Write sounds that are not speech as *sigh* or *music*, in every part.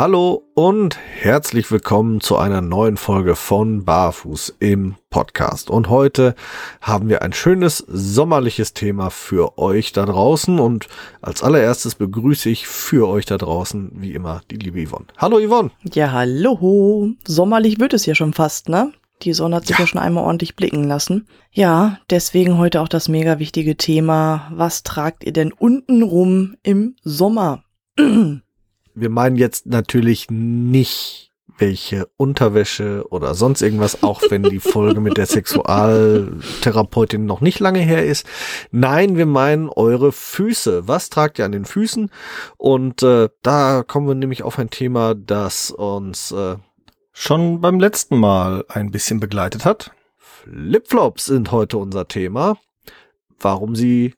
Hallo und herzlich willkommen zu einer neuen Folge von Barfuß im Podcast. Und heute haben wir ein schönes sommerliches Thema für euch da draußen. Und als allererstes begrüße ich für euch da draußen, wie immer, die liebe Yvonne. Hallo Yvonne. Ja, hallo. Sommerlich wird es ja schon fast, ne? Die Sonne hat sich ja. ja schon einmal ordentlich blicken lassen. Ja, deswegen heute auch das mega wichtige Thema. Was tragt ihr denn unten rum im Sommer? *clears throat* wir meinen jetzt natürlich nicht welche Unterwäsche oder sonst irgendwas, auch wenn die Folge mit der Sexualtherapeutin noch nicht lange her ist. Nein, wir meinen eure Füße. Was tragt ihr an den Füßen? Und äh, da kommen wir nämlich auf ein Thema, das uns äh, schon beim letzten Mal ein bisschen begleitet hat. Flipflops sind heute unser Thema. Warum sie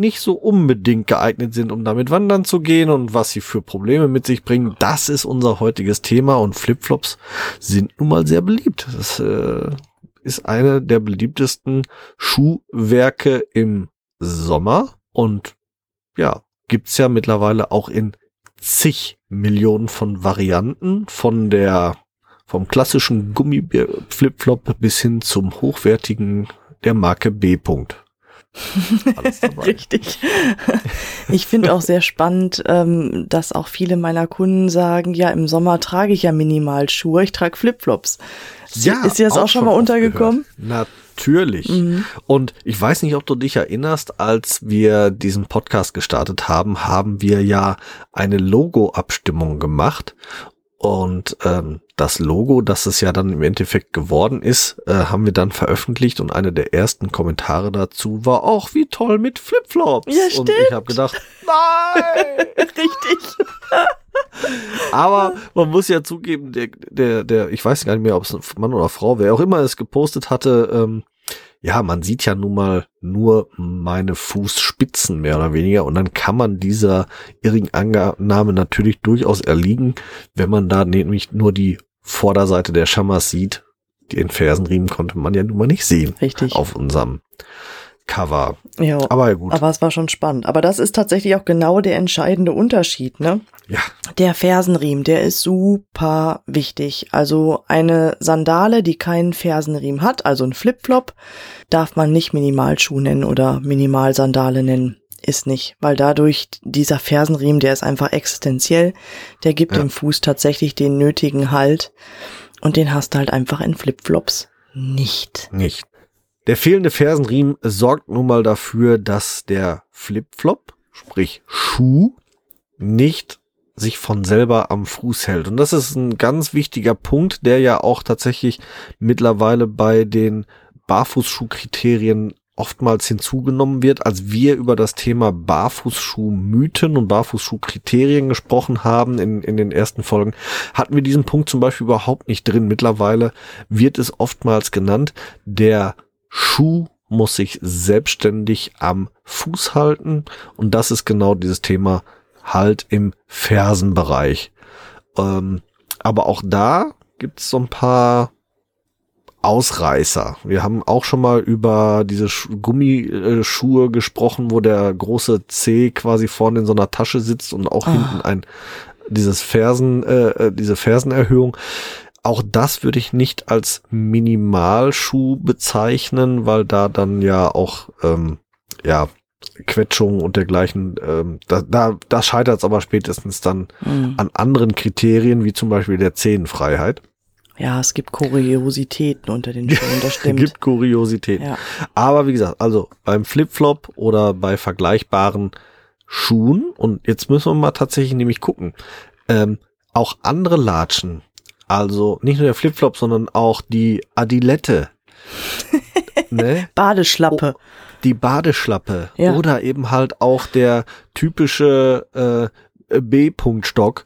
nicht so unbedingt geeignet sind, um damit wandern zu gehen und was sie für Probleme mit sich bringen. Das ist unser heutiges Thema und Flipflops sind nun mal sehr beliebt. Das äh, ist eine der beliebtesten Schuhwerke im Sommer und ja, gibt's ja mittlerweile auch in zig Millionen von Varianten von der vom klassischen Gummi-Flipflop bis hin zum hochwertigen der Marke B. -Punkt. *laughs* Richtig. Ich finde auch sehr spannend, ähm, dass auch viele meiner Kunden sagen, ja, im Sommer trage ich ja Minimalschuhe, ich trage Flipflops. Ja, ist dir das auch, auch schon mal untergekommen? Natürlich. Mhm. Und ich weiß nicht, ob du dich erinnerst, als wir diesen Podcast gestartet haben, haben wir ja eine Logo-Abstimmung gemacht. Und ähm, das Logo, das es ja dann im Endeffekt geworden ist, äh, haben wir dann veröffentlicht und eine der ersten Kommentare dazu war auch wie toll mit Flipflops. Ja, stimmt. Und ich habe gedacht, *laughs* nein, richtig. *laughs* Aber man muss ja zugeben, der, der, der, ich weiß gar nicht mehr, ob es Mann oder Frau, wer auch immer es gepostet hatte, ähm, ja, man sieht ja nun mal nur meine Fußspitzen mehr oder weniger und dann kann man dieser irrigen Annahme natürlich durchaus erliegen, wenn man da nämlich nur die Vorderseite der Schammers sieht. Den Fersenriemen konnte man ja nun mal nicht sehen. Richtig. Auf unserem Cover. Ja, aber gut. Aber es war schon spannend. Aber das ist tatsächlich auch genau der entscheidende Unterschied, ne? Ja. Der Fersenriemen, der ist super wichtig. Also eine Sandale, die keinen Fersenriemen hat, also ein Flipflop, darf man nicht Minimalschuh nennen oder Minimalsandale nennen. Ist nicht, weil dadurch dieser Fersenriemen, der ist einfach existenziell, der gibt ja. dem Fuß tatsächlich den nötigen Halt und den hast du halt einfach in Flipflops nicht. Nicht. Der fehlende Fersenriemen sorgt nun mal dafür, dass der Flipflop, sprich Schuh, nicht sich von selber am Fuß hält. Und das ist ein ganz wichtiger Punkt, der ja auch tatsächlich mittlerweile bei den Barfußschuhkriterien oftmals hinzugenommen wird, als wir über das Thema Barfußschuh-Mythen und Barfußschuh-Kriterien gesprochen haben in, in den ersten Folgen, hatten wir diesen Punkt zum Beispiel überhaupt nicht drin. Mittlerweile wird es oftmals genannt, der Schuh muss sich selbstständig am Fuß halten und das ist genau dieses Thema halt im Fersenbereich. Ähm, aber auch da gibt es so ein paar Ausreißer. Wir haben auch schon mal über diese Gummischuhe gesprochen, wo der große C quasi vorne in so einer Tasche sitzt und auch ah. hinten ein dieses Fersen, äh, äh diese Fersenerhöhung. Auch das würde ich nicht als Minimalschuh bezeichnen, weil da dann ja auch ähm, ja Quetschungen und dergleichen, ähm, da, da, da scheitert es aber spätestens dann mhm. an anderen Kriterien, wie zum Beispiel der Zehenfreiheit. Ja, es gibt Kuriositäten unter den Schuhen, das *laughs* stimmt. gibt Kuriositäten. Ja. Aber wie gesagt, also beim Flipflop oder bei vergleichbaren Schuhen, und jetzt müssen wir mal tatsächlich nämlich gucken, ähm, auch andere Latschen also nicht nur der Flipflop, sondern auch die Adilette. *laughs* ne? Badeschlappe. Oh, die Badeschlappe. Ja. Oder eben halt auch der typische äh, B-Punktstock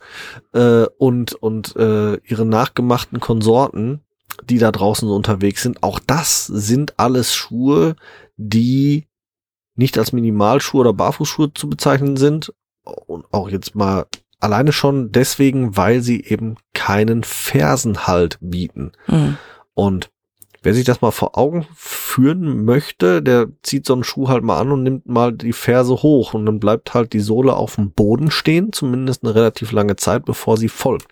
äh, und, und äh, ihre nachgemachten Konsorten, die da draußen so unterwegs sind. Auch das sind alles Schuhe, die nicht als Minimalschuhe oder Barfußschuhe zu bezeichnen sind. Und auch jetzt mal alleine schon deswegen, weil sie eben keinen Fersenhalt bieten. Mhm. Und wer sich das mal vor Augen führen möchte, der zieht so einen Schuh halt mal an und nimmt mal die Ferse hoch und dann bleibt halt die Sohle auf dem Boden stehen, zumindest eine relativ lange Zeit, bevor sie folgt.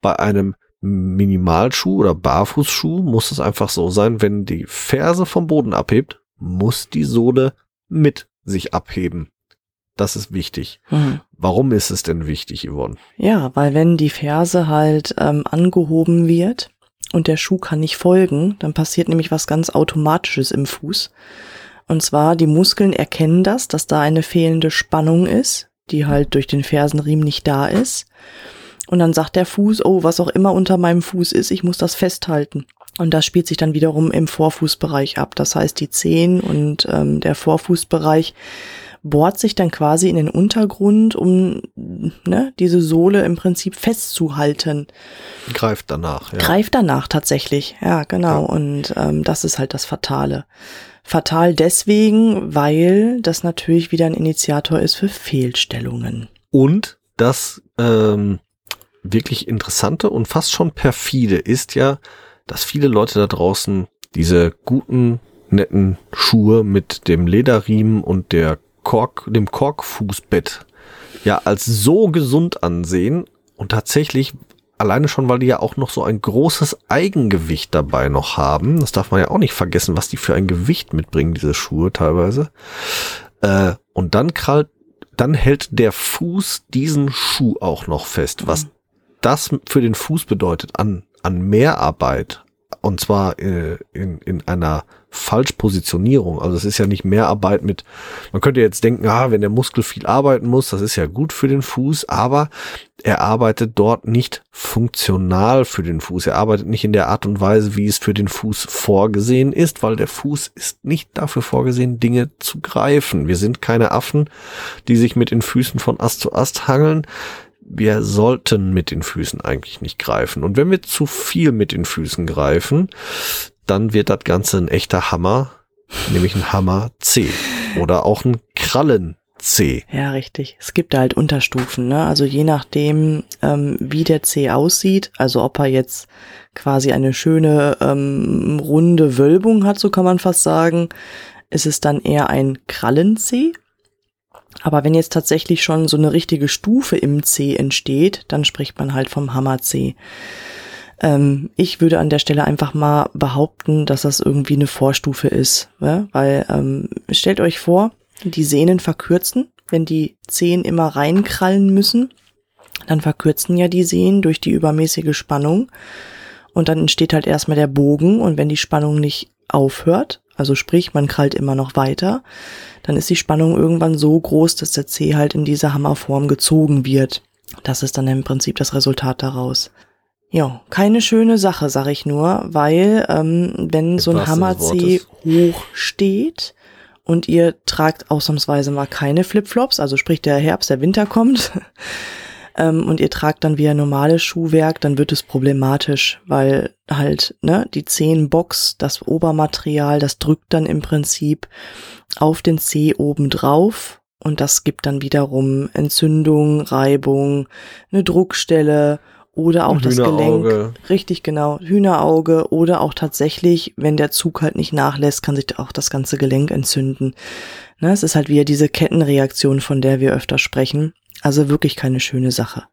Bei einem Minimalschuh oder Barfußschuh muss es einfach so sein, wenn die Ferse vom Boden abhebt, muss die Sohle mit sich abheben. Das ist wichtig. Mhm. Warum ist es denn wichtig, Yvonne? Ja, weil wenn die Ferse halt ähm, angehoben wird und der Schuh kann nicht folgen, dann passiert nämlich was ganz Automatisches im Fuß. Und zwar, die Muskeln erkennen das, dass da eine fehlende Spannung ist, die halt durch den Fersenriemen nicht da ist. Und dann sagt der Fuß, oh, was auch immer unter meinem Fuß ist, ich muss das festhalten. Und das spielt sich dann wiederum im Vorfußbereich ab. Das heißt, die Zehen und ähm, der Vorfußbereich bohrt sich dann quasi in den Untergrund, um ne, diese Sohle im Prinzip festzuhalten. Greift danach. Ja. Greift danach tatsächlich, ja, genau. Ja. Und ähm, das ist halt das Fatale. Fatal deswegen, weil das natürlich wieder ein Initiator ist für Fehlstellungen. Und das ähm, wirklich interessante und fast schon perfide ist ja, dass viele Leute da draußen diese guten, netten Schuhe mit dem Lederriemen und der Kork, dem Korkfußbett ja als so gesund ansehen und tatsächlich alleine schon, weil die ja auch noch so ein großes Eigengewicht dabei noch haben. Das darf man ja auch nicht vergessen, was die für ein Gewicht mitbringen, diese Schuhe teilweise. Äh, und dann krallt, dann hält der Fuß diesen Schuh auch noch fest, was das für den Fuß bedeutet an, an Mehrarbeit. Und zwar äh, in, in einer Falschpositionierung. Also es ist ja nicht Mehrarbeit mit, man könnte jetzt denken, ah, wenn der Muskel viel arbeiten muss, das ist ja gut für den Fuß, aber er arbeitet dort nicht funktional für den Fuß. Er arbeitet nicht in der Art und Weise, wie es für den Fuß vorgesehen ist, weil der Fuß ist nicht dafür vorgesehen, Dinge zu greifen. Wir sind keine Affen, die sich mit den Füßen von Ast zu Ast hangeln wir sollten mit den Füßen eigentlich nicht greifen. Und wenn wir zu viel mit den Füßen greifen, dann wird das Ganze ein echter Hammer, nämlich ein Hammer C oder auch ein Krallen C. Ja, richtig. Es gibt halt Unterstufen, ne? Also je nachdem, ähm, wie der C aussieht, also ob er jetzt quasi eine schöne ähm, runde Wölbung hat, so kann man fast sagen, ist es dann eher ein Krallen-C. Aber wenn jetzt tatsächlich schon so eine richtige Stufe im C entsteht, dann spricht man halt vom Hammer C. Ähm, ich würde an der Stelle einfach mal behaupten, dass das irgendwie eine Vorstufe ist, ja? weil ähm, stellt euch vor, die Sehnen verkürzen, wenn die Zehen immer reinkrallen müssen, dann verkürzen ja die Sehnen durch die übermäßige Spannung und dann entsteht halt erstmal der Bogen und wenn die Spannung nicht aufhört, also sprich, man krallt immer noch weiter, dann ist die Spannung irgendwann so groß, dass der C halt in diese Hammerform gezogen wird. Das ist dann im Prinzip das Resultat daraus. Ja, keine schöne Sache, sag ich nur, weil ähm, wenn so ein Hammer C hoch steht und ihr tragt ausnahmsweise mal keine Flipflops, also sprich der Herbst, der Winter kommt, ähm, und ihr tragt dann wieder normales Schuhwerk, dann wird es problematisch, weil halt ne die Zehenbox, das Obermaterial, das drückt dann im Prinzip auf den Zeh oben drauf und das gibt dann wiederum Entzündung, Reibung, eine Druckstelle oder auch das. Gelenk. Richtig, genau. Hühnerauge oder auch tatsächlich, wenn der Zug halt nicht nachlässt, kann sich auch das ganze Gelenk entzünden. Ne, es ist halt wieder diese Kettenreaktion, von der wir öfter sprechen. Also wirklich keine schöne Sache.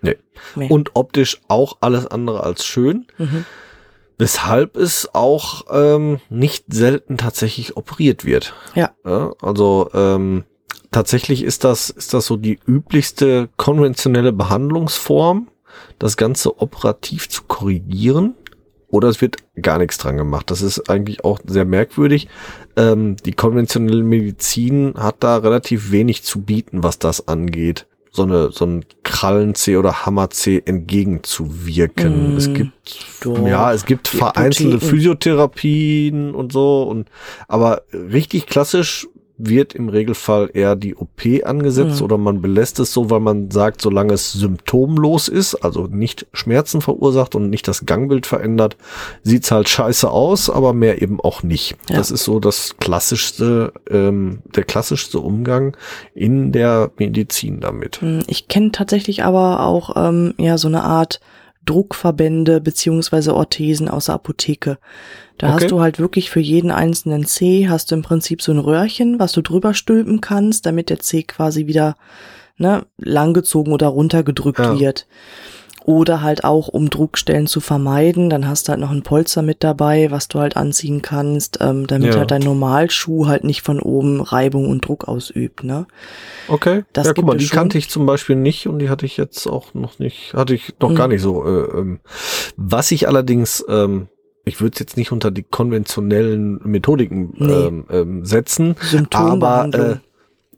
Nee. Nee. Und optisch auch alles andere als schön. Mhm. Weshalb es auch ähm, nicht selten tatsächlich operiert wird. Ja. Ja, also ähm, tatsächlich ist das, ist das so die üblichste konventionelle Behandlungsform, das Ganze operativ zu korrigieren. Oder es wird gar nichts dran gemacht. Das ist eigentlich auch sehr merkwürdig. Ähm, die konventionelle Medizin hat da relativ wenig zu bieten, was das angeht. So eine, so ein Krallen-C oder Hammer-C entgegenzuwirken. Mm, es gibt, doch. ja, es gibt vereinzelte. Physiotherapien und so und, aber richtig klassisch wird im Regelfall eher die OP angesetzt Mhm. oder man belässt es so, weil man sagt, solange es symptomlos ist, also nicht Schmerzen verursacht und nicht das Gangbild verändert, sieht's halt scheiße aus, aber mehr eben auch nicht. Ja. Das ist so das klassischste, ähm, der klassischste Umgang in der Medizin damit. Hm, Ich kenne tatsächlich aber auch ähm, ja so eine Art Druckverbände beziehungsweise Orthesen aus der Apotheke. Da Okay. hast du halt wirklich für jeden einzelnen C hast du im Prinzip so ein Röhrchen, was du drüber stülpen kannst, damit der C quasi wieder ne, langgezogen oder runtergedrückt Ja. wird. Oder halt auch, um Druckstellen zu vermeiden, dann hast du halt noch ein Polster mit dabei, was du halt anziehen kannst, ähm, damit Ja. halt dein Normalschuh halt nicht von oben Reibung und Druck ausübt, ne? Okay. Das ja, guck mal, die schon. kannte ich zum Beispiel nicht und die hatte ich jetzt auch noch nicht, hatte ich noch Mhm. gar nicht so. Äh, ähm, was ich allerdings, ähm, ich würde es jetzt nicht unter die konventionellen Methodiken Nee. ähm, ähm, setzen, aber äh,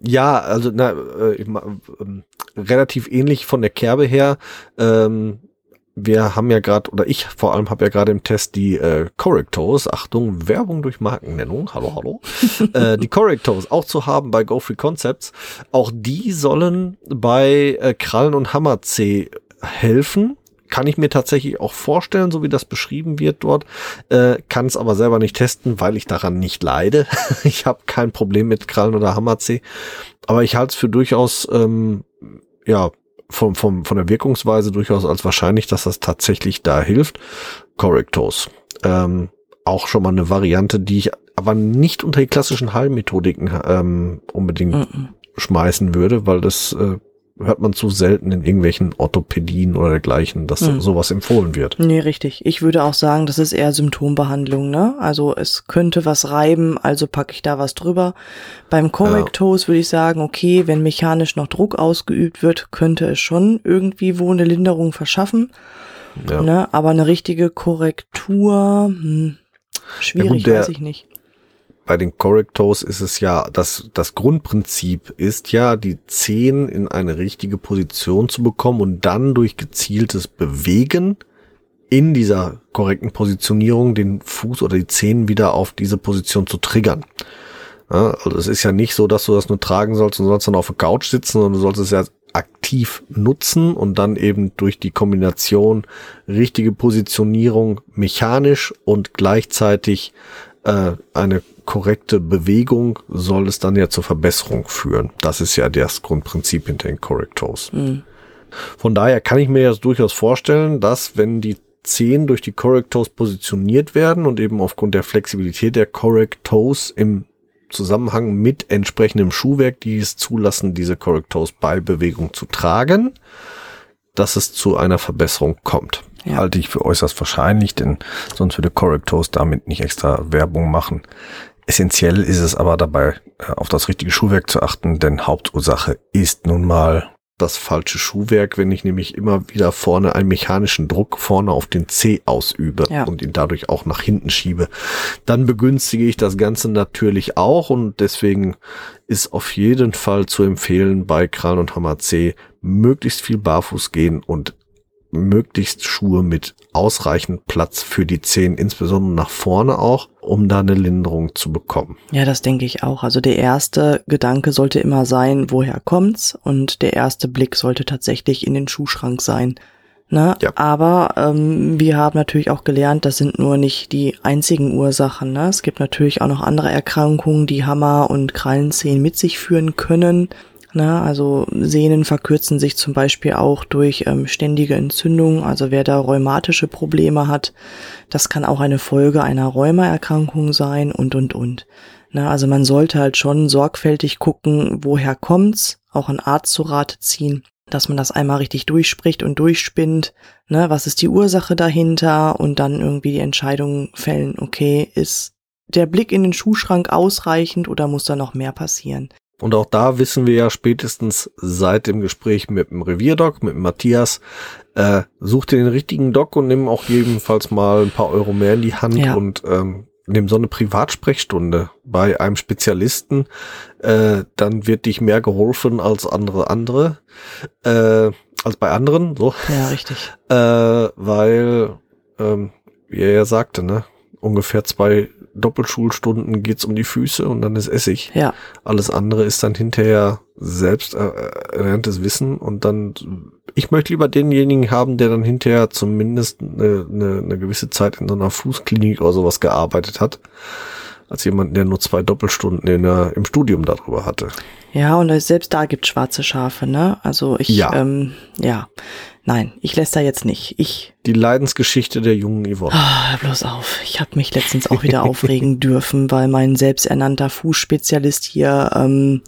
ja, also na, äh, ich ähm, relativ ähnlich von der Kerbe her. Ähm, wir haben ja gerade, oder ich vor allem habe ja gerade im Test die äh, Correctos, Achtung, Werbung durch Markennennung, hallo, hallo, *laughs* äh, die Correctos auch zu haben bei Go Free Concepts. Auch die sollen bei äh, Krallen und Hammer C helfen. Kann ich mir tatsächlich auch vorstellen, so wie das beschrieben wird dort. Äh, kann es aber selber nicht testen, weil ich daran nicht leide. *laughs* ich habe kein Problem mit Krallen oder Hammer C. Aber ich halte es für durchaus, ähm, ja, vom, vom, von der Wirkungsweise durchaus als wahrscheinlich, dass das tatsächlich da hilft. Correctos. Ähm, auch schon mal eine Variante, die ich aber nicht unter die klassischen Heilmethodiken ähm, unbedingt Mhm. schmeißen würde, weil das äh, hört man zu selten in irgendwelchen Orthopädien oder dergleichen, dass Hm. sowas empfohlen wird. Nee, richtig. Ich würde auch sagen, das ist eher Symptombehandlung, ne? Also es könnte was reiben, also packe ich da was drüber. Beim Correctose würde ich sagen, okay, wenn mechanisch noch Druck ausgeübt wird, könnte es schon irgendwie wo eine Linderung verschaffen, Ja. ne? Aber eine richtige Korrektur, hm, schwierig, der- weiß ich nicht. Bei den Correctos ist es ja, das, das Grundprinzip ist ja, die Zehen in eine richtige Position zu bekommen und dann durch gezieltes Bewegen in dieser korrekten Positionierung den Fuß oder die Zehen wieder auf diese Position zu triggern. Ja, also es ist ja nicht so, dass du das nur tragen sollst und sollst dann auf der Couch sitzen, sondern du sollst es ja aktiv nutzen und dann eben durch die Kombination richtige Positionierung mechanisch und gleichzeitig äh, eine korrekte Bewegung soll es dann ja zur Verbesserung führen. Das ist ja das Grundprinzip hinter den Correctos. Hm. Von daher kann ich mir das durchaus vorstellen, dass wenn die Zehen durch die Correctos positioniert werden und eben aufgrund der Flexibilität der Correctos im Zusammenhang mit entsprechendem Schuhwerk, die es zulassen, diese Correctos bei Bewegung zu tragen, dass es zu einer Verbesserung kommt. Ja. Halte ich für äußerst wahrscheinlich, denn sonst würde Correctos damit nicht extra Werbung machen. Essentiell ist es aber dabei, äh, auf das richtige Schuhwerk zu achten, denn Hauptursache ist nun mal das falsche Schuhwerk, wenn ich nämlich immer wieder vorne einen mechanischen Druck vorne auf den C ausübe Ja. und ihn dadurch auch nach hinten schiebe, dann begünstige ich das Ganze natürlich auch und deswegen ist auf jeden Fall zu empfehlen bei Kran und Hammer C möglichst viel barfuß gehen und möglichst Schuhe mit ausreichend Platz für die Zehen, insbesondere nach vorne auch, um da eine Linderung zu bekommen. Ja, das denke ich auch. Also der erste Gedanke sollte immer sein, woher kommt's? Und der erste Blick sollte tatsächlich in den Schuhschrank sein. Ne? Ja. Aber ähm, wir haben natürlich auch gelernt, das sind nur nicht die einzigen Ursachen. Ne? Es gibt natürlich auch noch andere Erkrankungen, die Hammer- und Krallenzehen mit sich führen können. Ne? Also Sehnen verkürzen sich zum Beispiel auch durch ähm, ständige Entzündung. Also wer da rheumatische Probleme hat, das kann auch eine Folge einer Rheumaerkrankung sein und, und, und. Na, also man sollte halt schon sorgfältig gucken, woher kommt's, auch einen Arzt zu Rate ziehen, dass man das einmal richtig durchspricht und durchspinnt, ne, was ist die Ursache dahinter und dann irgendwie die Entscheidung fällen, okay, ist der Blick in den Schuhschrank ausreichend oder muss da noch mehr passieren? Und auch da wissen wir ja spätestens seit dem Gespräch mit dem Revierdoc, mit dem Matthias, äh, such dir den richtigen Doc und nimm auch jedenfalls mal ein paar Euro mehr in die Hand Ja. und ähm, nimm so eine Privatsprechstunde bei einem Spezialisten, äh, dann wird dich mehr geholfen als andere andere, äh, als bei anderen, so, Ja, richtig. äh, weil, ähm, wie er ja sagte, ne, ungefähr zwei Doppelschulstunden geht's um die Füße und dann ist Essig. Ja. Alles andere ist dann hinterher selbst erlerntes Wissen und dann, ich möchte lieber denjenigen haben, der dann hinterher zumindest eine, eine, eine gewisse Zeit in so einer Fußklinik oder sowas gearbeitet hat, als jemand, der nur zwei Doppelstunden in der, im Studium darüber hatte. Ja, und selbst da gibt schwarze Schafe, ne? Also ich, Ja. ähm, ja. Nein, ich lässt da jetzt nicht. Ich, Die Leidensgeschichte der jungen Yvonne. ah, bloß auf. Ich habe mich letztens auch wieder *laughs* aufregen dürfen, weil mein selbsternannter Fußspezialist hier, ähm,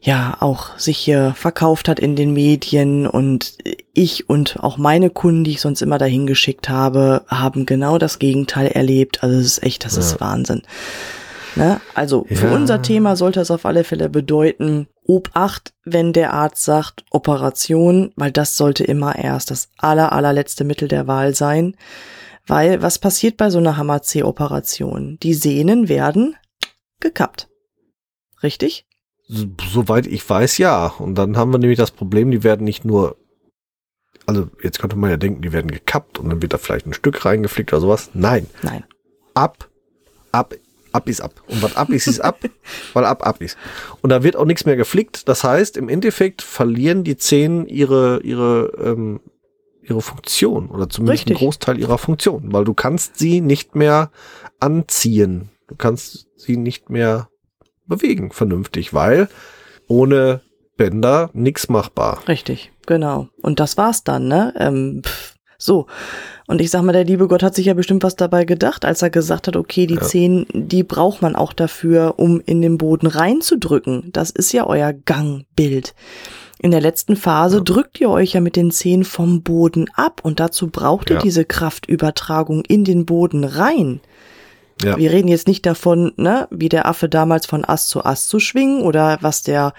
ja, auch sich hier verkauft hat in den Medien und ich und auch meine Kunden, die ich sonst immer dahin geschickt habe, haben genau das Gegenteil erlebt. Also es ist echt, das ist Wahnsinn. Ne? Also für Ja. unser Thema sollte es auf alle Fälle bedeuten, Obacht, wenn der Arzt sagt Operation, weil das sollte immer erst das aller, allerletzte Mittel der Wahl sein. Weil was passiert bei so einer Hammer-C-Operation? Die Sehnen werden gekappt. Richtig? So- Soweit ich weiß, ja. Und dann haben wir nämlich das Problem, die werden nicht nur, also jetzt könnte man ja denken, die werden gekappt und dann wird da vielleicht ein Stück reingeflickt oder sowas. Nein. Nein. Ab, ab, ab ist ab. Und was ab ist, ist ab, *laughs* weil ab, ab ist. Und da wird auch nichts mehr geflickt. Das heißt, im Endeffekt verlieren die Zehen ihre, ihre, ähm, ihre Funktion oder zumindest Richtig. einen Großteil ihrer Funktion, weil du kannst sie nicht mehr anziehen. Du kannst sie nicht mehr bewegen vernünftig, weil ohne Bänder nichts machbar. Richtig, genau. Und das war's dann, ne? Ähm, pff, so. Und ich sag mal, der liebe Gott hat sich ja bestimmt was dabei gedacht, als er gesagt hat, okay, die Ja. Zehen, die braucht man auch dafür, um in den Boden reinzudrücken. Das ist ja euer Gangbild. In der letzten Phase drückt ihr euch ja mit den Zehen vom Boden ab und dazu braucht ihr Ja. diese Kraftübertragung in den Boden rein. Ja. Wir reden jetzt nicht davon, ne, wie der Affe damals von Ast zu Ast zu schwingen oder was der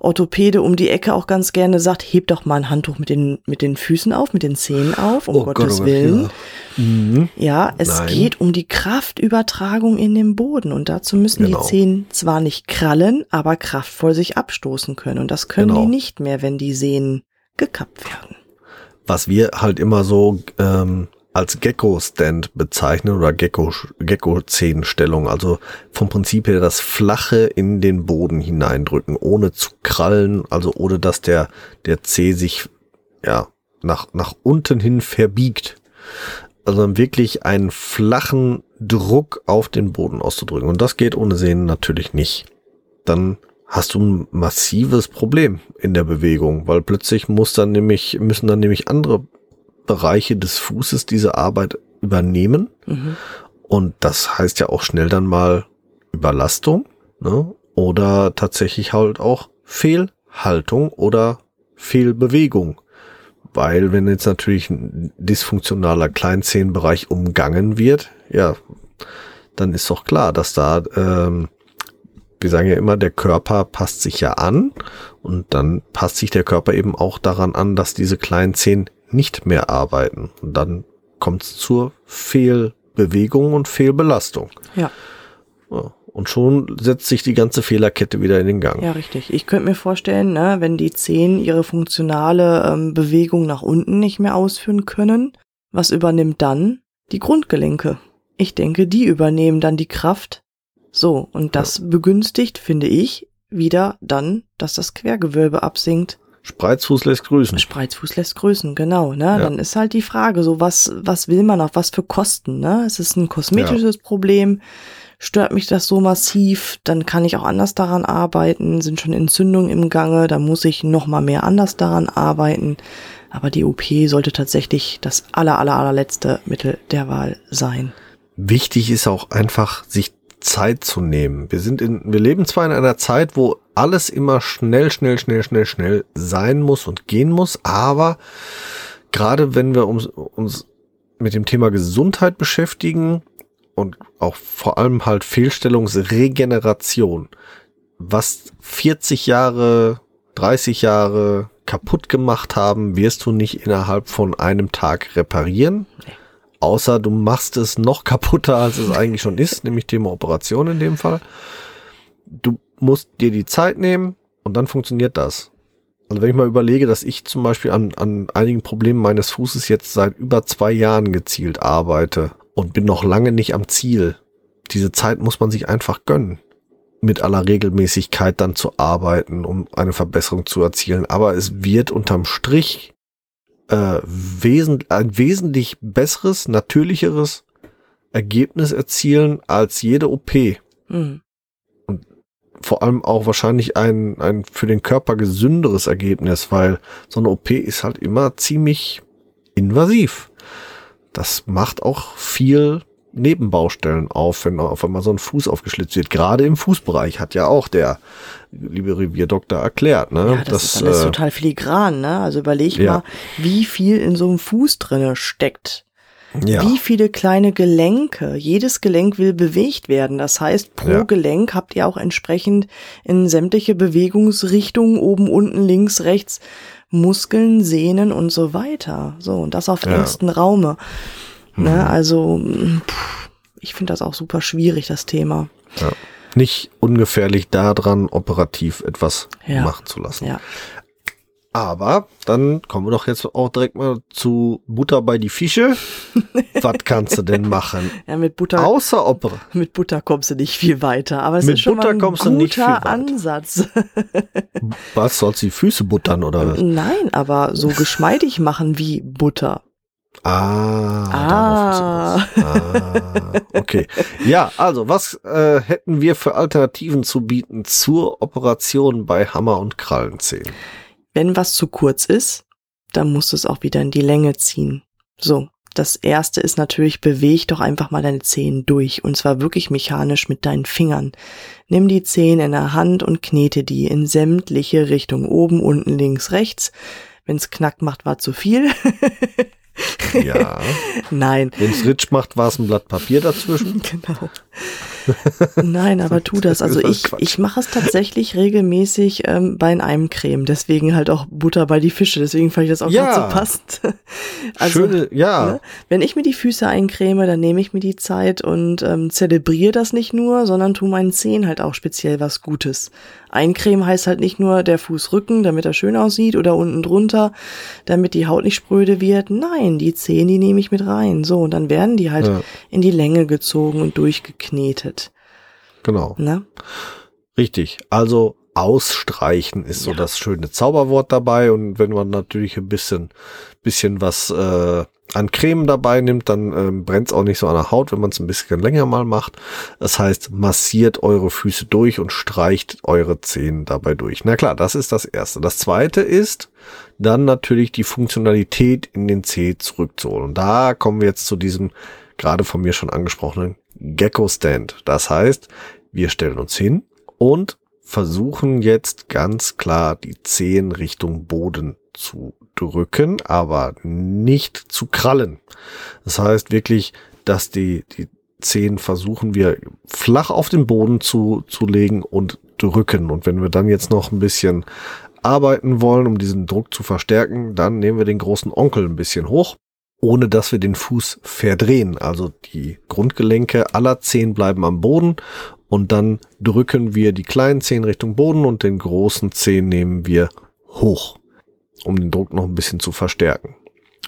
Orthopäde um die Ecke auch ganz gerne sagt, heb doch mal ein Handtuch mit den, mit den Füßen auf, mit den Zehen auf, um Oh Gott, Gottes oh Gott, Willen. ja. Mhm. Ja, es Nein. geht um die Kraftübertragung in den Boden und dazu müssen Genau. die Zehen zwar nicht krallen, aber kraftvoll sich abstoßen können und das können Genau. die nicht mehr, wenn die Sehnen gekappt werden. was wir halt immer so ähm, als Gecko-Stand bezeichnen oder Gecko, Gecko-Zehenstellung. Also vom Prinzip her das Flache in den Boden hineindrücken, ohne zu krallen, also ohne dass der, der Zeh sich ja nach, nach unten hin verbiegt. Also wirklich einen flachen Druck auf den Boden auszudrücken. Und das geht ohne Sehnen natürlich nicht. Dann hast du ein massives Problem in der Bewegung, weil plötzlich muss dann nämlich, müssen dann nämlich andere Bereiche des Fußes diese Arbeit übernehmen. Mhm. Und das heißt ja auch schnell dann mal Überlastung, ne? Oder tatsächlich halt auch Fehlhaltung oder Fehlbewegung. Weil wenn jetzt natürlich ein dysfunktionaler Kleinzehenbereich umgangen wird, ja, dann ist doch klar, dass da, ähm, wir sagen ja immer, der Körper passt sich ja an und dann passt sich der Körper eben auch daran an, dass diese kleinen Zehen nicht mehr arbeiten. Und dann kommt es zur Fehlbewegung und Fehlbelastung. Ja. Ja, und schon setzt sich die ganze Fehlerkette wieder in den Gang. Ja, richtig. Ich könnte mir vorstellen, ne, wenn die Zehen ihre funktionale ähm, Bewegung nach unten nicht mehr ausführen können, was übernimmt dann? Die Grundgelenke. Ich denke, die übernehmen dann die Kraft. So, und das begünstigt, finde ich, wieder dann, dass das Quergewölbe absinkt. Spreizfuß lässt grüßen. Spreizfuß lässt grüßen, genau, ne? Ja. Dann ist halt die Frage, so was, was will man auf was für Kosten, ne? Es ist ein kosmetisches Problem. Stört mich das so massiv, dann kann ich auch anders daran arbeiten, sind schon Entzündungen im Gange, da muss ich noch mal mehr anders daran arbeiten. Aber die OP sollte tatsächlich das aller, aller, allerletzte Mittel der Wahl sein. Wichtig ist auch einfach, sich Zeit zu nehmen. Wir sind in, wir leben zwar in einer Zeit, wo alles immer schnell, schnell, schnell, schnell, schnell sein muss und gehen muss, aber gerade wenn wir uns, uns mit dem Thema Gesundheit beschäftigen und auch vor allem halt Fehlstellungsregeneration, was 40 Jahre, 30 Jahre kaputt gemacht haben, wirst du nicht innerhalb von einem Tag reparieren. Außer du machst es noch kaputter, als es eigentlich schon ist, nämlich Thema Operation in dem Fall. Du musst dir die Zeit nehmen und dann funktioniert das. Also wenn ich mal überlege, dass ich zum Beispiel an, an einigen Problemen meines Fußes jetzt seit über zwei Jahren gezielt arbeite und bin noch lange nicht am Ziel, diese Zeit muss man sich einfach gönnen, mit aller Regelmäßigkeit dann zu arbeiten, um eine Verbesserung zu erzielen. Aber es wird unterm Strich äh, wesen, ein wesentlich besseres, natürlicheres Ergebnis erzielen als jede OP. Mhm. Vor allem auch wahrscheinlich ein, ein für den Körper gesünderes Ergebnis, weil so eine OP ist halt immer ziemlich invasiv. Das macht auch viel Nebenbaustellen auf, wenn auf einmal so ein Fuß aufgeschlitzt wird. Gerade im Fußbereich hat ja auch der liebe Revierdoktor erklärt, ne? Ja, das, ist alles äh, total filigran, ne? Also überleg ja. mal, wie viel in so einem Fuß drinne steckt. Ja, Wie viele kleine Gelenke. Jedes Gelenk will bewegt werden. Das heißt, pro Ja. Gelenk habt ihr auch entsprechend in sämtliche Bewegungsrichtungen, oben, unten, links, rechts, Muskeln, Sehnen und so weiter. So, und das auf Ja. engstem Raume. Ne? Mhm. Also, mh, pff, ich finde das auch super schwierig, das Thema. ja. nicht ungefährlich daran, operativ etwas Ja. machen zu lassen. Ja. Aber dann kommen wir doch jetzt auch direkt mal zu Butter bei die Fische. *laughs* Was kannst du denn machen? Ja, mit Butter, Außer Opera. mit Butter kommst du nicht viel weiter. Aber es Mit ist schon Butter mal ein kommst guter du nicht viel weiter. Ansatz. *laughs* Was sollst du die Füße buttern oder was? Nein, aber so geschmeidig machen wie Butter. Ah, Ah. ah, okay. Ja, also was äh, hätten wir für Alternativen zu bieten zur Operation bei Hammer und Krallenzehen? Wenn was zu kurz ist, dann musst du es auch wieder in die Länge ziehen. So. Das erste ist natürlich, beweg doch einfach mal deine Zehen durch. Und zwar wirklich mechanisch mit deinen Fingern. Nimm die Zehen in der Hand und knete die in sämtliche Richtungen. Oben, unten, links, rechts. Wenn's knack macht, war zu viel. Ja. *laughs* Nein, Wenn's Ritsch macht, war es ein Blatt Papier dazwischen. *laughs* Genau. *laughs* Nein, aber tu das. Also ich, ich mache es tatsächlich regelmäßig ähm, bei einem Creme. Deswegen halt auch Butter bei die Fische. Deswegen fand ich das auch Ja. so passend. *laughs* Also, Schöne, ja. ne, wenn ich mir die Füße eincreme, dann nehme ich mir die Zeit und ähm, zelebriere das nicht nur, sondern tu meinen Zehen halt auch speziell was Gutes. Eincremen heißt halt nicht nur der Fußrücken, damit er schön aussieht, oder unten drunter, damit die Haut nicht spröde wird. Nein, die Zehen, die nehme ich mit rein. So, und dann werden die halt Ja. in die Länge gezogen und durchgeknetet. Genau. Ne? Richtig. Also ausstreichen ist so Ja. das schöne Zauberwort dabei. Und wenn man natürlich ein bisschen, bisschen was äh, an Creme dabei nimmt, dann ähm, brennt es auch nicht so an der Haut, wenn man es ein bisschen länger mal macht. Das heißt, massiert eure Füße durch und streicht eure Zehen dabei durch. Na klar, das ist das Erste. Das Zweite ist dann natürlich die Funktionalität in den Zeh zurückzuholen. Und da kommen wir jetzt zu diesem gerade von mir schon angesprochenen Gecko Stand. Das heißt, wir stellen uns hin und versuchen jetzt ganz klar die Zehen Richtung Boden zu drücken, aber nicht zu krallen. Das heißt wirklich, dass die, die Zehen versuchen wir flach auf den Boden zu, zu legen und drücken. Und wenn wir dann jetzt noch ein bisschen arbeiten wollen, um diesen Druck zu verstärken, dann nehmen wir den großen Onkel ein bisschen hoch, ohne dass wir den Fuß verdrehen. Also die Grundgelenke aller Zehen bleiben am Boden und dann drücken wir die kleinen Zehen Richtung Boden und den großen Zehen nehmen wir hoch, um den Druck noch ein bisschen zu verstärken.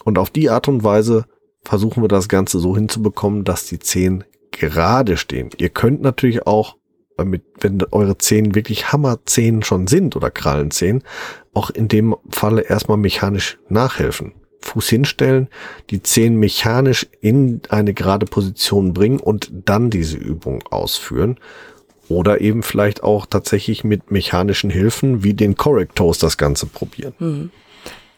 Und auf die Art und Weise versuchen wir das Ganze so hinzubekommen, dass die Zehen gerade stehen. Ihr könnt natürlich auch, damit, wenn eure Zehen wirklich Hammerzehen schon sind oder Krallenzehen, auch in dem Falle erstmal mechanisch nachhelfen. Fuß hinstellen, die Zehen mechanisch in eine gerade Position bringen und dann diese Übung ausführen. Oder eben vielleicht auch tatsächlich mit mechanischen Hilfen wie den Correct das Ganze probieren. Hm.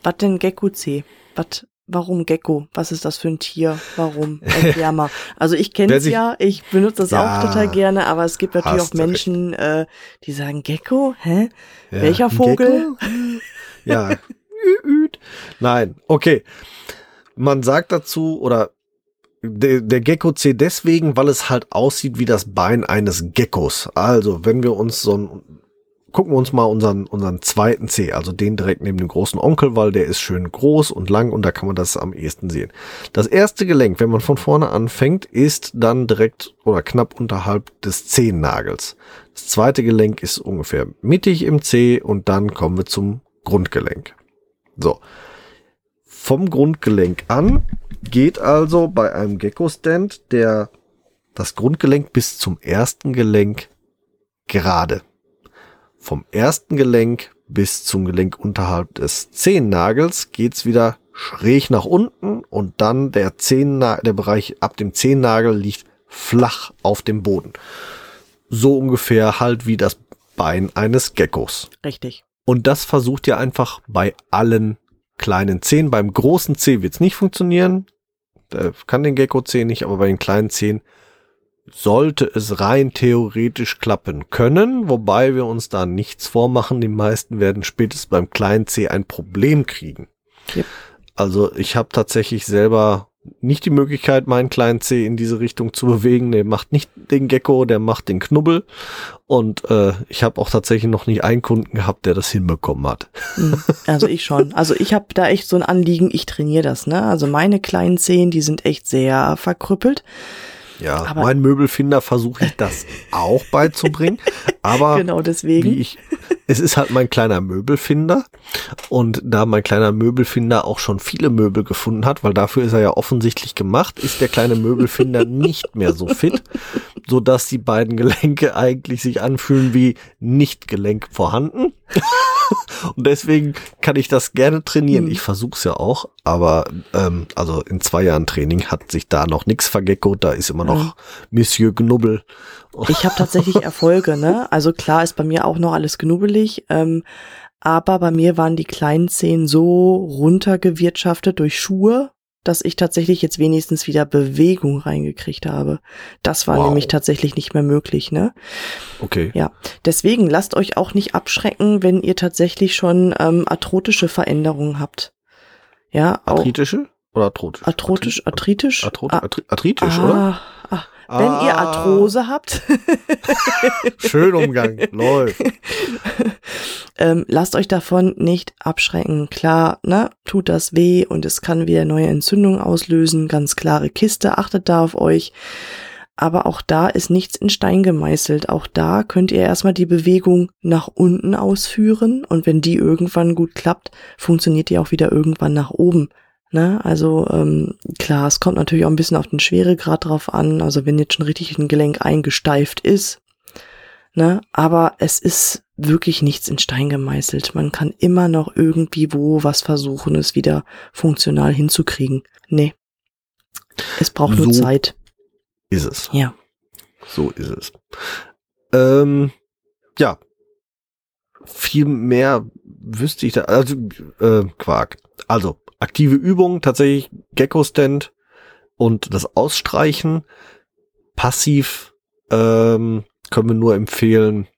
Was denn Gecko C? Was, warum Gecko? Was ist das für ein Tier? Warum? Erklär mal. *laughs* Also ich kenne es ja, ich benutze das Ja, auch total gerne, aber es gibt natürlich auch Menschen, äh, die sagen Gecko? Hä? Ja, Welcher Vogel? Ja. *laughs* Nein, okay. Man sagt dazu, oder der, der Gecko C deswegen, weil es halt aussieht wie das Bein eines Geckos. Also, wenn wir uns so ein, gucken wir uns mal unseren, unseren zweiten C, also den direkt neben dem großen Onkel, weil der ist schön groß und lang und da kann man das am ehesten sehen. Das erste Gelenk, wenn man von vorne anfängt, ist dann direkt oder knapp unterhalb des Zehennagels. Das zweite Gelenk ist ungefähr mittig im C und dann kommen wir zum Grundgelenk. So. Vom Grundgelenk an geht also bei einem Gecko-Stand der das Grundgelenk bis zum ersten Gelenk gerade. Vom ersten Gelenk bis zum Gelenk unterhalb des Zehennagels geht's wieder schräg nach unten und dann der Zehennagel, der Bereich ab dem Zehennagel liegt flach auf dem Boden. So ungefähr halt wie das Bein eines Geckos. Richtig. Und das versucht ihr einfach bei allen kleinen Zehen. Beim großen Zeh wird's nicht funktionieren. Der kann den Gecko-Zeh nicht, aber bei den kleinen Zehen sollte es rein theoretisch klappen können, wobei wir uns da nichts vormachen. Die meisten werden spätestens beim kleinen C ein Problem kriegen. Yep. Also ich habe tatsächlich selber nicht die Möglichkeit, meinen kleinen C in diese Richtung zu bewegen. Der macht nicht den Gecko, der macht den Knubbel. Und äh, ich habe auch tatsächlich noch nicht einen Kunden gehabt, der das hinbekommen hat. Hm, also ich schon. Also ich habe da echt so ein Anliegen, ich trainiere das. Ne? Also meine kleinen Zehen, die sind echt sehr verkrüppelt. Ja, aber mein Möbelfinder versuche ich das *laughs* auch beizubringen. Aber genau deswegen. Wie ich, es ist halt mein kleiner Möbelfinder. Und da mein kleiner Möbelfinder auch schon viele Möbel gefunden hat, weil dafür ist er ja offensichtlich gemacht, ist der kleine Möbelfinder *laughs* nicht mehr so fit, so dass die beiden Gelenke eigentlich sich anfühlen wie nicht Gelenk vorhanden. *laughs* *laughs* Und deswegen kann ich das gerne trainieren. Mhm. Ich versuche es ja auch, aber ähm, also in zwei Jahren Training hat sich da noch nichts vergeckot. Da ist immer noch mhm. Monsieur Knubbel. Ich habe tatsächlich *laughs* Erfolge, ne? Also klar ist bei mir auch noch alles knubbelig. Ähm, aber bei mir waren die kleinen Zehen so runtergewirtschaftet durch Schuhe, dass ich tatsächlich jetzt wenigstens wieder Bewegung reingekriegt habe. Das war wow. nämlich tatsächlich nicht mehr möglich, ne? Okay. Ja. Deswegen lasst euch auch nicht abschrecken, wenn ihr tatsächlich schon ähm, arthrotische Veränderungen habt. Ja. Arthritische oder arthrotisch? Arthrotisch, arthritisch? Arthrotisch, arthritisch, ah, oder? Ah, wenn ah. ihr Arthrose habt. *laughs* Schön Umgang, läuft. *laughs* ähm, lasst euch davon nicht abschrecken. Klar, ne, tut das weh und es kann wieder neue Entzündungen auslösen. Ganz klare Kiste, achtet da auf euch. Aber auch da ist nichts in Stein gemeißelt. Auch da könnt ihr erstmal die Bewegung nach unten ausführen und wenn die irgendwann gut klappt, funktioniert die auch wieder irgendwann nach oben. Ne? Also ähm, klar, es kommt natürlich auch ein bisschen auf den Schweregrad drauf an. Also wenn jetzt schon richtig ein Gelenk eingesteift ist, ne? Aber es ist wirklich nichts in Stein gemeißelt. Man kann immer noch irgendwie wo was versuchen, es wieder funktional hinzukriegen. Nee. Es braucht so nur Zeit. Ist es. Ja. So ist es. Ähm, ja. Viel mehr wüsste ich da. Also, äh, Quark. Also, aktive Übungen, tatsächlich Gecko-Stand und das Ausstreichen. Passiv ähm, können wir nur empfehlen,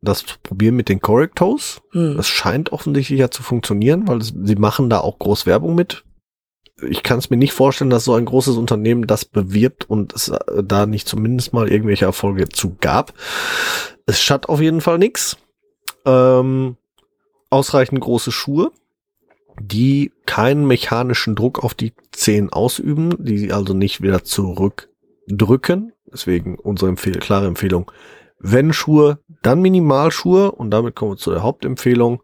das zu probieren mit den Correctos. Hm. Das scheint offensichtlich ja zu funktionieren, weil es, sie machen da auch groß Werbung mit. Ich kann es mir nicht vorstellen, dass so ein großes Unternehmen das bewirbt und es äh, da nicht zumindest mal irgendwelche Erfolge zu gab. Es schadet auf jeden Fall nichts. Ähm, ausreichend große Schuhe die keinen mechanischen Druck auf die Zehen ausüben, die also nicht wieder zurückdrücken. Deswegen unsere Empfehl klare Empfehlung. Wenn Schuhe, dann Minimalschuhe und damit kommen wir zu der Hauptempfehlung.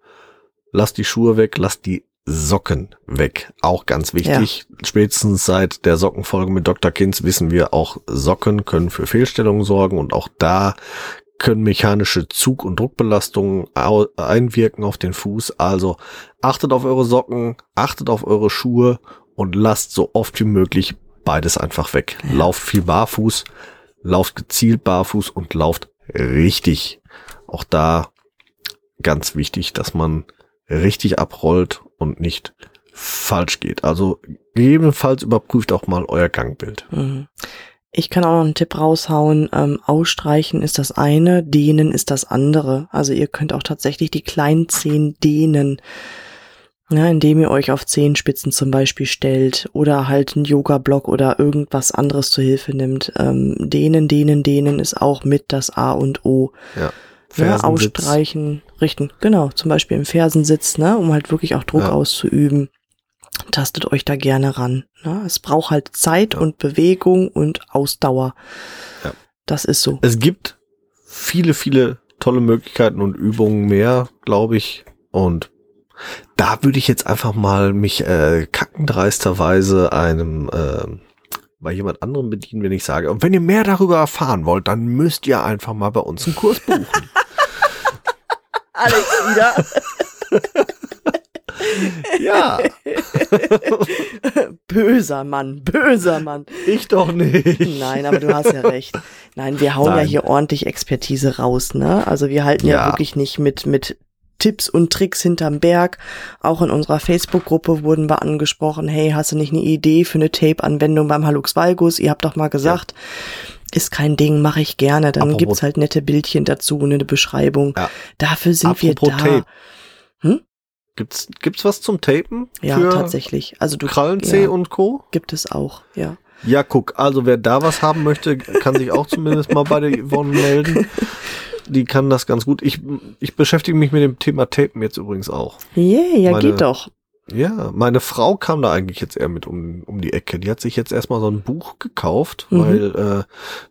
Lass die Schuhe weg, lass die Socken weg. Auch ganz wichtig. Ja. Spätestens seit der Sockenfolge mit Dr. Kinz wissen wir auch, Socken können für Fehlstellungen sorgen und auch da können mechanische Zug- und Druckbelastungen einwirken auf den Fuß. Also achtet auf eure Socken, achtet auf eure Schuhe und lasst so oft wie möglich beides einfach weg. Ja. Lauft viel barfuß, lauft gezielt barfuß und lauft richtig. Auch da ganz wichtig, dass man richtig abrollt und nicht falsch geht. Also gegebenenfalls überprüft auch mal euer Gangbild. Mhm. Ich kann auch noch einen Tipp raushauen. Ähm, ausstreichen ist das eine, dehnen ist das andere. Also ihr könnt auch tatsächlich die kleinen Zehen dehnen. Ja, indem ihr euch auf Zehenspitzen zum Beispiel stellt oder halt einen Yoga-Block oder irgendwas anderes zur Hilfe nimmt. Ähm, dehnen, dehnen, dehnen ist auch mit das A und O. Ja. Ja, ausstreichen, richten, genau, zum Beispiel im Fersensitz, ne, um halt wirklich auch Druck ja. auszuüben tastet euch da gerne ran. Ne? Es braucht halt Zeit ja. und Bewegung und Ausdauer. Ja. Das ist so. Es gibt viele, viele tolle Möglichkeiten und Übungen mehr, glaube ich. Und da würde ich jetzt einfach mal mich äh, kackendreisterweise einem äh, bei jemand anderem bedienen, wenn ich sage, und wenn ihr mehr darüber erfahren wollt, dann müsst ihr einfach mal bei uns einen Kurs buchen. *laughs* Alex wieder. *laughs* ja, *laughs* böser Mann, böser Mann. ich doch nicht. Nein, aber du hast ja recht. Nein, wir hauen ja Nein. hier ordentlich Expertise raus, ne? Also wir halten ja, Ja. wirklich nicht mit, mit Tipps und Tricks hinterm Berg. Auch in unserer Facebook-Gruppe wurden wir angesprochen, hey, hast du nicht eine Idee für eine Tape-Anwendung beim Halux Valgus? Ihr habt doch mal gesagt, ist kein Ding, mache ich gerne. Dann Apropos- gibt's halt nette Bildchen dazu, eine Beschreibung. Ja. Dafür sind Apropos wir da. Tape. Hm? Gibt's, gibt's was zum Tapen? Ja, tatsächlich. Also du Krallenzeh ja, und Co.? gibt es auch, ja. Ja, guck, also wer da was haben möchte, kann sich auch zumindest mal bei der Yvonne melden. Die kann das ganz gut. Ich, ich beschäftige mich mit dem Thema Tapen jetzt übrigens auch. Yeah, ja, Meine- geht doch. Ja, meine Frau kam da eigentlich jetzt eher mit um, um die Ecke. Die hat sich jetzt erstmal so ein Buch gekauft, Mhm. weil, äh,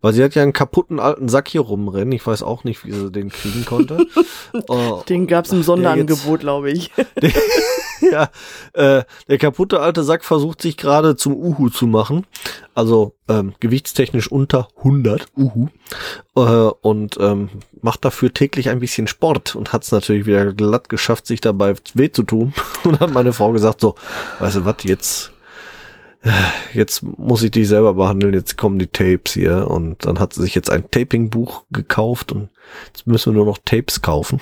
weil sie hat ja einen kaputten alten Sack hier rumrennen. Ich weiß auch nicht, wie sie den kriegen konnte. *laughs* Äh, Den gab's im der Sonderangebot, glaube ich. *laughs* *laughs* ja, äh, der kaputte alte Sack versucht sich gerade zum Uhu zu machen. Also ähm, gewichtstechnisch unter 100 Uhu. Äh, und ähm, macht dafür täglich ein bisschen Sport und hat es natürlich wieder glatt geschafft, sich dabei weh zu tun. *laughs* Und hat meine Frau gesagt, so, weißt du was, jetzt, äh, jetzt muss ich dich selber behandeln, jetzt kommen die Tapes hier. Und dann hat sie sich jetzt ein Taping-Buch gekauft und jetzt müssen wir nur noch Tapes kaufen.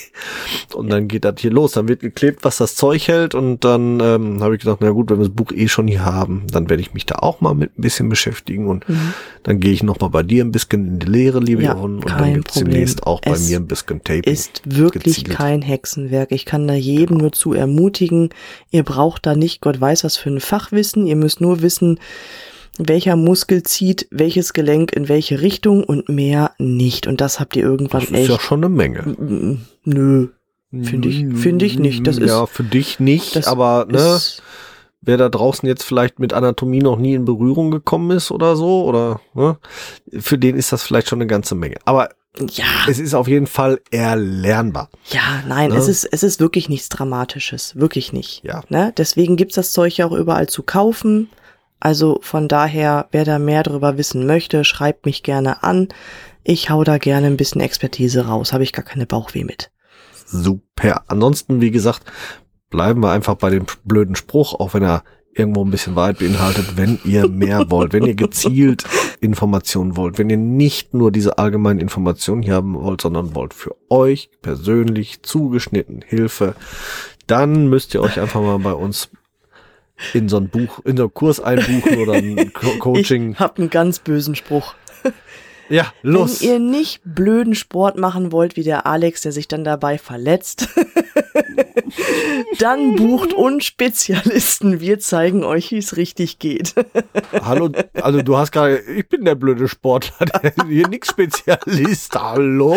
*laughs* und dann geht das hier los. Dann wird geklebt, was das Zeug hält. Und dann ähm, habe ich gedacht, na gut, wenn wir das Buch eh schon hier haben, dann werde ich mich da auch mal mit ein bisschen beschäftigen. Und dann gehe ich noch mal bei dir ein bisschen in die Lehre, liebe Mhm. Ja, Yvonne. Und dann gibt's Problem. demnächst auch bei Es mir ein bisschen Taping. Ist wirklich gezielt. kein Hexenwerk. Ich kann da jedem nur zu ermutigen. Ihr braucht da nicht Gott weiß was für ein Fachwissen. Ihr müsst nur wissen, welcher Muskel zieht welches Gelenk in welche Richtung und mehr nicht. Und das habt ihr irgendwann Das ist echt. ja schon eine Menge. Nö. Finde ich- finde ich nicht. Das ist- ja, für dich nicht, aber ne, wer da draußen jetzt vielleicht mit Anatomie noch nie in Berührung gekommen ist oder so, oder ne, für den ist das vielleicht schon eine ganze Menge. Aber ja, es ist auf jeden Fall erlernbar. ja, nein, Ne? es ist, es ist wirklich nichts Dramatisches. Wirklich nicht. Ja. Ne? Deswegen gibt's das Zeug ja auch überall zu kaufen. Also von daher, wer da mehr darüber wissen möchte, schreibt mich gerne an. Ich hau da gerne ein bisschen Expertise raus. Habe ich gar keine Bauchweh mit. Super. Ansonsten, wie gesagt, bleiben wir einfach bei dem blöden Spruch, auch wenn er irgendwo ein bisschen weit beinhaltet, wenn ihr mehr *laughs* wollt, wenn ihr gezielt Informationen wollt, wenn ihr nicht nur diese allgemeinen Informationen hier haben wollt, sondern wollt für euch persönlich zugeschnitten Hilfe, dann müsst ihr euch einfach mal bei uns in so ein Buch, in so einen Kurs einbuchen oder ein Co *laughs* Coaching. Ich hab einen ganz bösen Spruch. Ja, los. Wenn ihr nicht blöden Sport machen wollt wie der Alex, der sich dann dabei verletzt, *laughs* dann bucht uns Spezialisten. Wir zeigen euch, wie es richtig geht. *laughs* Hallo, also du hast gerade, ich bin der blöde Sportler, der *laughs* hier nix Spezialist. Hallo?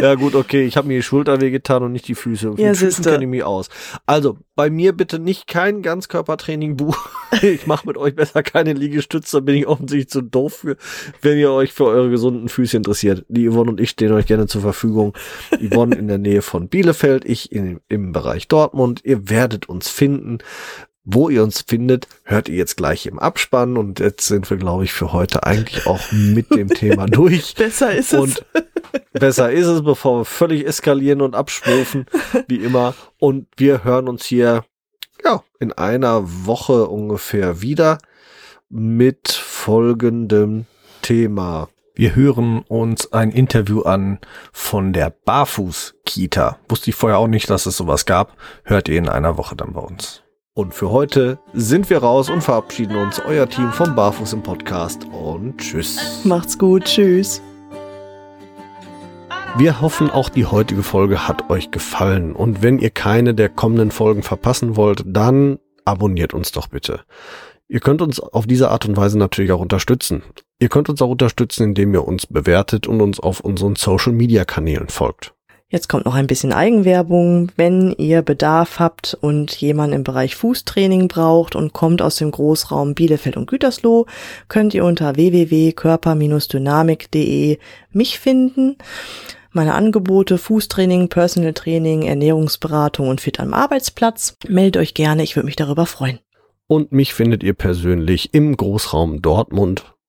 Ja gut, okay, ich habe mir die Schulter wehgetan und nicht die Füße. Mit Ja, Füßen kenne ich mich aus. Also, bei mir bitte nicht kein Ganzkörpertraining buchen. Ich mache mit euch besser keine Liegestütze, da bin ich offensichtlich zu doof für, wenn ihr euch für eure gesunden Füße interessiert. Die Yvonne und ich stehen euch gerne zur Verfügung. Yvonne in der Nähe von Bielefeld, ich in, im Bereich Dortmund. Ihr werdet uns finden. Wo ihr uns findet, hört ihr jetzt gleich im Abspann. Und jetzt sind wir, glaube ich, für heute eigentlich auch mit dem *laughs* Thema durch. Besser ist es. Und besser ist es, bevor wir völlig eskalieren und abschwufen, wie immer. Und wir hören uns hier, ja, in einer Woche ungefähr wieder mit folgendem Thema. Wir hören uns ein Interview an von der Barfuß-Kita. Wusste ich vorher auch nicht, dass es sowas gab. Hört ihr in einer Woche dann bei uns. Und für heute sind wir raus und verabschieden uns. Euer Team vom Barfuß im Podcast und tschüss. Macht's gut. Tschüss. Wir hoffen, auch die heutige Folge hat euch gefallen. Und wenn ihr keine der kommenden Folgen verpassen wollt, dann abonniert uns doch bitte. Ihr könnt uns auf diese Art und Weise natürlich auch unterstützen. Ihr könnt uns auch unterstützen, indem ihr uns bewertet und uns auf unseren Social-Media-Kanälen folgt. Jetzt kommt noch ein bisschen Eigenwerbung. Wenn ihr Bedarf habt und jemand im Bereich Fußtraining braucht und kommt aus dem Großraum Bielefeld und Gütersloh, könnt ihr unter www.körper-dynamik.de mich finden. Meine Angebote Fußtraining, Personal Training, Ernährungsberatung und Fit am Arbeitsplatz. Meldet euch gerne, ich würde mich darüber freuen. Und mich findet ihr persönlich im Großraum Dortmund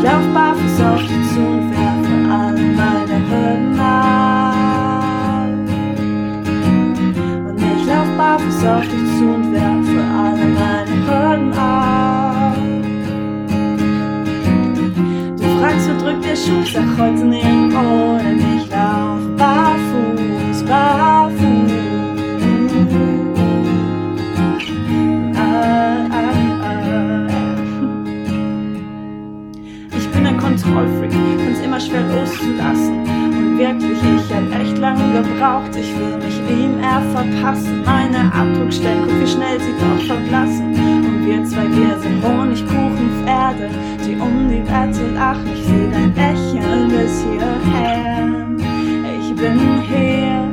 ich lauf barfuß auf dich zu und werfe alle meine Hürden ab. Und ich lauf barfuß auf dich zu und werfe alle meine Hürden ab. Du fragst, wo drückt der Schuh, sag heute nirgendwo, denn ich lauf barfuß, barfuß. Kontrollfreak, find's immer schwer loszulassen. Und wirklich, ich hab echt lange gebraucht, ich will mich ihm eher verpassen. Meine Abdruckstellen, guck wie schnell sie doch verblassen. Und wir zwei, wir sind Honigkuchenpferde, die um die Wette lachen. Ich seh dein Lächeln bis hierher. Ich bin hier,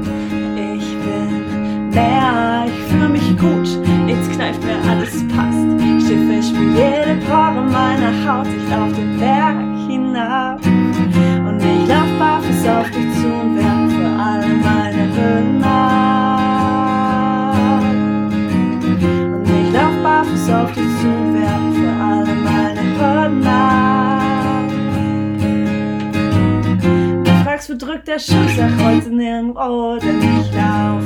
ich bin mehr, ich fühl mich gut, jetzt kneift mir alles passt. Schiffe, ich spür jede Pore meiner Haut, ich lauf den Berg hinab. Und ich lauf barfuß auf dich zu und werfe all meine Hüllen ab. Und ich lauf barfuß auf dich zu und werfe all meine Hüllen ab. Du fragst, wo drückt der Schuh, sag heute nirgendwo, denn ich lauf